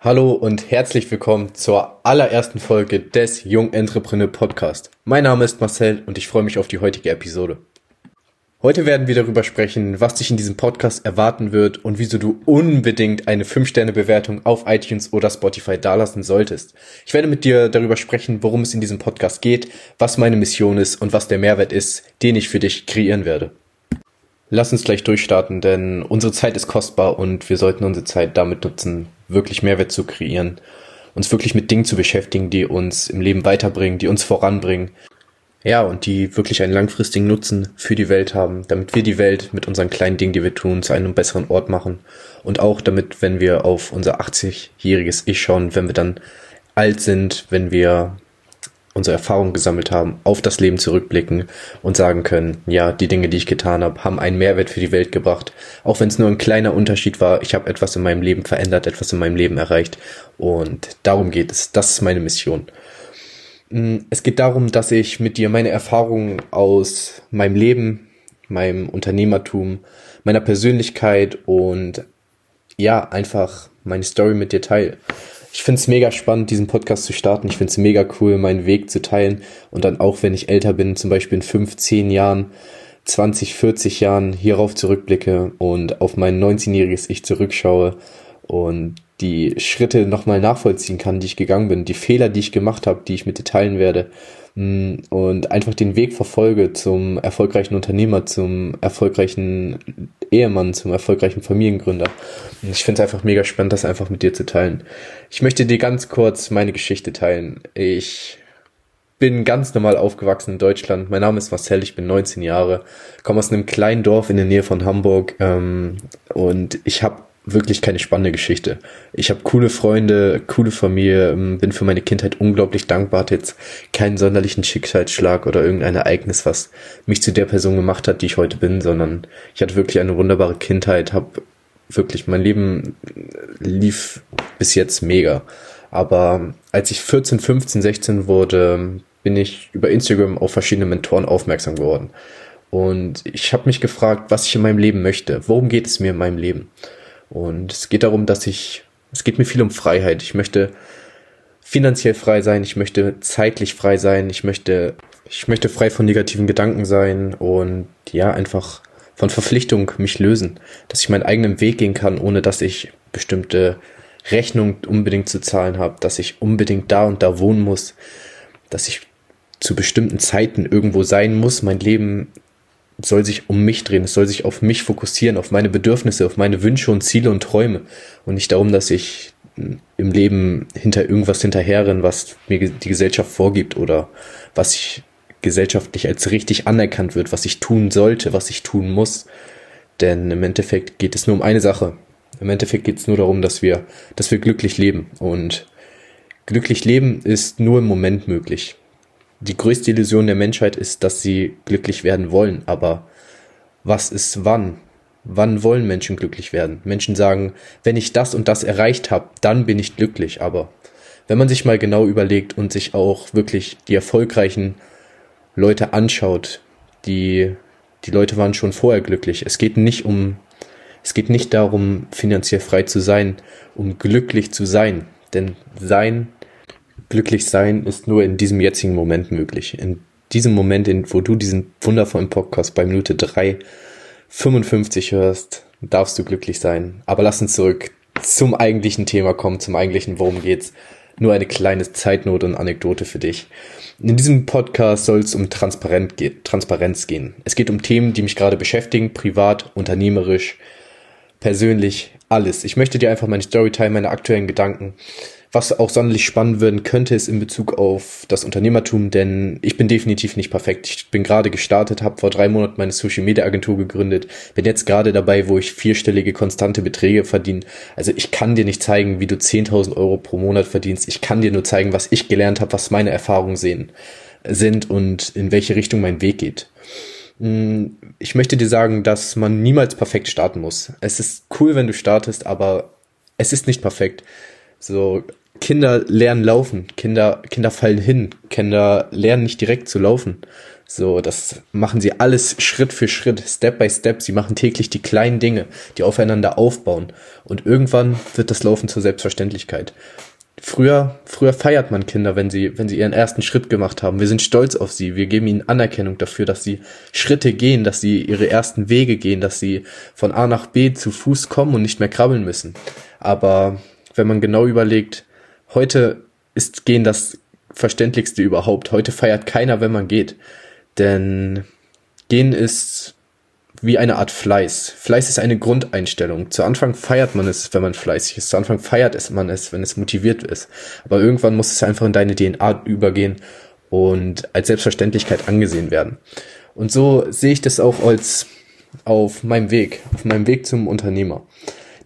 Hallo und herzlich willkommen zur allerersten Folge des Jung Entrepreneur Podcast. Mein Name ist Marcel und ich freue mich auf die heutige Episode. Heute werden wir darüber sprechen, was dich in diesem Podcast erwarten wird und wieso du unbedingt eine 5-Sterne-Bewertung auf iTunes oder Spotify dalassen solltest. Ich werde mit dir darüber sprechen, worum es in diesem Podcast geht, was meine Mission ist und was der Mehrwert ist, den ich für dich kreieren werde. Lass uns gleich durchstarten, denn unsere Zeit ist kostbar und wir sollten unsere Zeit damit nutzen, wirklich Mehrwert zu kreieren, uns wirklich mit Dingen zu beschäftigen, die uns im Leben weiterbringen, die uns voranbringen. Ja, und die wirklich einen langfristigen Nutzen für die Welt haben, damit wir die Welt mit unseren kleinen Dingen, die wir tun, zu einem besseren Ort machen. Und auch damit, wenn wir auf unser 80-jähriges Ich schauen, wenn wir dann alt sind, wenn wir unsere Erfahrungen gesammelt haben, auf das Leben zurückblicken und sagen können, ja, die Dinge, die ich getan habe, haben einen Mehrwert für die Welt gebracht. Auch wenn es nur ein kleiner Unterschied war, ich habe etwas in meinem Leben verändert, etwas in meinem Leben erreicht. Und darum geht es. Das ist meine Mission. Mm, es geht darum, dass ich mit dir meine Erfahrungen aus meinem Leben, meinem Unternehmertum, meiner Persönlichkeit und ja, einfach meine Story mit dir teile ich finde es mega spannend, diesen Podcast zu starten. Ich finde es mega cool, meinen Weg zu teilen. Und dann auch, wenn ich älter bin, zum Beispiel in fünf, zehn Jahren, 20, 40 Jahren hierauf zurückblicke und auf mein 19-jähriges Ich zurückschaue und die Schritte nochmal nachvollziehen kann, die ich gegangen bin, die Fehler, die ich gemacht habe, die ich mit dir teilen werde mm, und einfach den Weg verfolge zum erfolgreichen Unternehmer, zum erfolgreichen Ehemann, zum erfolgreichen Familiengründer. Ich finde es einfach mega spannend, das einfach mit dir zu teilen. Ich möchte dir ganz kurz meine Geschichte teilen. Ich bin ganz normal aufgewachsen in Deutschland. Mein Name ist Marcel, ich bin 19 Jahre, komme aus einem kleinen Dorf in der Nähe von Hamburg ähm, und ich habe wirklich keine spannende Geschichte. Ich habe coole Freunde, coole Familie, ähm, bin für meine Kindheit unglaublich dankbar, hatte jetzt keinen sonderlichen Schicksalsschlag oder irgendein Ereignis, was mich zu der Person gemacht hat, die ich heute bin, sondern ich hatte wirklich eine wunderbare Kindheit, habe wirklich mein Leben lief bis jetzt mega. Aber als ich 14, 15, 16 wurde, bin ich über Instagram auf verschiedene Mentoren aufmerksam geworden. Und ich habe mich gefragt, was ich in meinem Leben möchte. Worum geht es mir in meinem Leben? Und es geht darum, dass ich, es geht mir viel um Freiheit. Ich möchte finanziell frei sein, ich möchte zeitlich frei sein, ich möchte, ich möchte frei von negativen Gedanken sein und ja, einfach von Verpflichtung mich lösen, dass ich meinen eigenen Weg gehen kann, ohne dass ich bestimmte Rechnungen unbedingt zu zahlen habe, dass ich unbedingt da und da wohnen muss, dass ich zu bestimmten Zeiten irgendwo sein muss, mein Leben soll sich um mich drehen, es soll sich auf mich fokussieren, auf meine Bedürfnisse, auf meine Wünsche und Ziele und Träume und nicht darum, dass ich im Leben hinter irgendwas hinterherrenne, was mir die Gesellschaft vorgibt oder was ich gesellschaftlich als richtig anerkannt wird, was ich tun sollte, was ich tun muss. Denn im Endeffekt geht es nur um eine Sache. Im Endeffekt geht es nur darum, dass wir, dass wir glücklich leben. Und glücklich leben ist nur im Moment möglich die größte Illusion der Menschheit ist, dass sie glücklich werden wollen. Aber was ist wann? Wann wollen Menschen glücklich werden? Menschen sagen, wenn ich das und das erreicht habe, dann bin ich glücklich. Aber wenn man sich mal genau überlegt und sich auch wirklich die erfolgreichen Leute anschaut, die, die Leute waren schon vorher glücklich. Es geht nicht um, es geht nicht darum, finanziell frei zu sein, um glücklich zu sein. Denn sein glücklich sein ist nur in diesem jetzigen Moment möglich. In diesem Moment, in, wo du diesen wundervollen Podcast bei Minute 3, 55 hörst, darfst du glücklich sein. Aber lass uns zurück zum eigentlichen Thema kommen, zum eigentlichen, worum geht's. Nur eine kleine Zeitnote und Anekdote für dich. In diesem Podcast soll es um Transparenz gehen. Es geht um Themen, die mich gerade beschäftigen, privat, unternehmerisch, persönlich, alles. Ich möchte dir einfach meine Storytime, meine aktuellen Gedanken was auch sonderlich spannend werden könnte, ist in Bezug auf das Unternehmertum, denn ich bin definitiv nicht perfekt. Ich bin gerade gestartet, habe vor drei Monaten meine Social Media Agentur gegründet, bin jetzt gerade dabei, wo ich vierstellige konstante Beträge verdiene. Also ich kann dir nicht zeigen, wie du 10.000 Euro pro Monat verdienst. Ich kann dir nur zeigen, was ich gelernt habe, was meine Erfahrungen sehen, sind und in welche Richtung mein Weg geht. Hm, ich möchte dir sagen, dass man niemals perfekt starten muss. Es ist cool, wenn du startest, aber es ist nicht perfekt. So, Kinder lernen laufen, Kinder, Kinder fallen hin, Kinder lernen nicht direkt zu laufen. So, das machen sie alles Schritt für Schritt, Step by Step. Sie machen täglich die kleinen Dinge, die aufeinander aufbauen. Und irgendwann wird das Laufen zur Selbstverständlichkeit. Früher, früher feiert man Kinder, wenn sie, wenn sie ihren ersten Schritt gemacht haben. Wir sind stolz auf sie. Wir geben ihnen Anerkennung dafür, dass sie Schritte gehen, dass sie ihre ersten Wege gehen, dass sie von A nach B zu Fuß kommen und nicht mehr krabbeln müssen. Aber wenn man genau überlegt, heute ist Gehen das Verständlichste überhaupt. Heute feiert keiner, wenn man geht. Denn Gehen ist wie eine Art Fleiß. Fleiß ist eine Grundeinstellung. Zu Anfang feiert man es, wenn man fleißig ist. Zu Anfang feiert es man es, wenn es motiviert ist. Aber irgendwann muss es einfach in deine DNA übergehen und als Selbstverständlichkeit angesehen werden. Und so sehe ich das auch als auf meinem Weg, auf meinem Weg zum Unternehmer.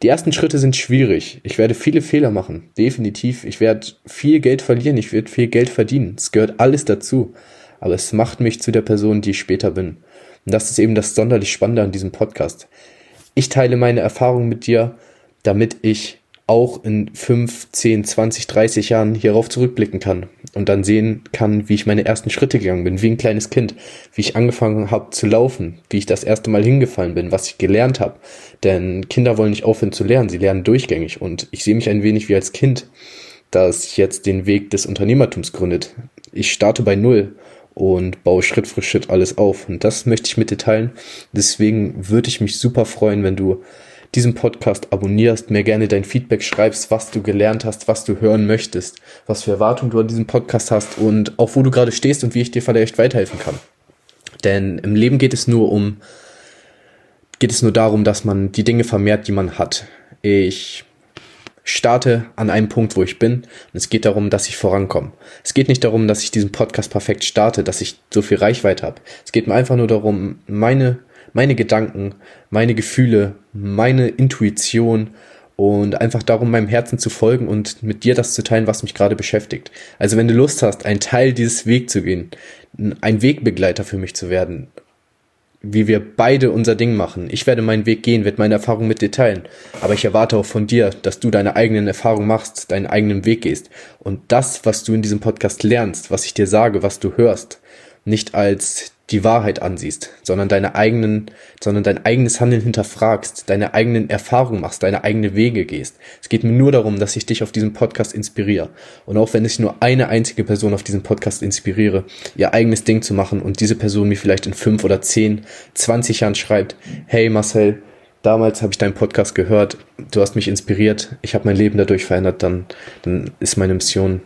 Die ersten Schritte sind schwierig. Ich werde viele Fehler machen, definitiv. Ich werde viel Geld verlieren, ich werde viel Geld verdienen. Es gehört alles dazu. Aber es macht mich zu der Person, die ich später bin. Und das ist eben das sonderlich Spannende an diesem Podcast. Ich teile meine Erfahrungen mit dir, damit ich auch in 5, 10, 20, 30 Jahren hierauf zurückblicken kann und dann sehen kann, wie ich meine ersten Schritte gegangen bin, wie ein kleines Kind, wie ich angefangen habe zu laufen, wie ich das erste Mal hingefallen bin, was ich gelernt habe. Denn Kinder wollen nicht aufhören zu lernen, sie lernen durchgängig und ich sehe mich ein wenig wie als Kind, das jetzt den Weg des Unternehmertums gründet. Ich starte bei Null und baue Schritt für Schritt alles auf. Und das möchte ich mit dir teilen. Deswegen würde ich mich super freuen, wenn du diesen Podcast abonnierst, mir gerne dein Feedback schreibst, was du gelernt hast, was du hören möchtest, was für Erwartungen du an diesem Podcast hast und auch wo du gerade stehst und wie ich dir vielleicht weiterhelfen kann. Denn im Leben geht es nur um, geht es nur darum, dass man die Dinge vermehrt, die man hat. Ich starte an einem Punkt, wo ich bin. Und es geht darum, dass ich vorankomme. Es geht nicht darum, dass ich diesen Podcast perfekt starte, dass ich so viel Reichweite habe. Es geht mir einfach nur darum, meine, meine Gedanken, meine Gefühle, meine Intuition und einfach darum, meinem Herzen zu folgen und mit dir das zu teilen, was mich gerade beschäftigt. Also wenn du Lust hast, ein Teil dieses Weg zu gehen, ein Wegbegleiter für mich zu werden, wie wir beide unser Ding machen. Ich werde meinen Weg gehen, werde meine Erfahrungen mit dir teilen. Aber ich erwarte auch von dir, dass du deine eigenen Erfahrungen machst, deinen eigenen Weg gehst. Und das, was du in diesem Podcast lernst, was ich dir sage, was du hörst, nicht als die Wahrheit ansiehst, sondern deine eigenen, sondern dein eigenes Handeln hinterfragst, deine eigenen Erfahrungen machst, deine eigenen Wege gehst. Es geht mir nur darum, dass ich dich auf diesem Podcast inspiriere. Und auch wenn ich nur eine einzige Person auf diesem Podcast inspiriere, ihr eigenes Ding zu machen und diese Person mir vielleicht in fünf oder zehn, zwanzig Jahren schreibt, hey Marcel, damals habe ich deinen Podcast gehört, du hast mich inspiriert, ich habe mein Leben dadurch verändert, dann, dann ist meine Mission,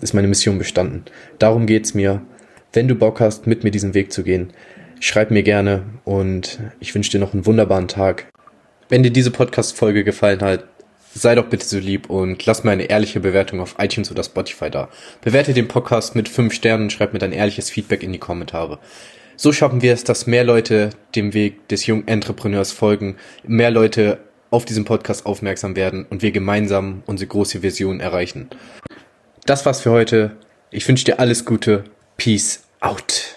ist meine Mission bestanden. Darum geht's mir wenn du Bock hast, mit mir diesen Weg zu gehen, schreib mir gerne und ich wünsche dir noch einen wunderbaren Tag. Wenn dir diese Podcast-Folge gefallen hat, sei doch bitte so lieb und lass mir eine ehrliche Bewertung auf iTunes oder Spotify da. Bewerte den Podcast mit 5 Sternen und schreib mir dein ehrliches Feedback in die Kommentare. So schaffen wir es, dass mehr Leute dem Weg des jungen Entrepreneurs folgen, mehr Leute auf diesen Podcast aufmerksam werden und wir gemeinsam unsere große Vision erreichen. Das war's für heute. Ich wünsche dir alles Gute Peace out.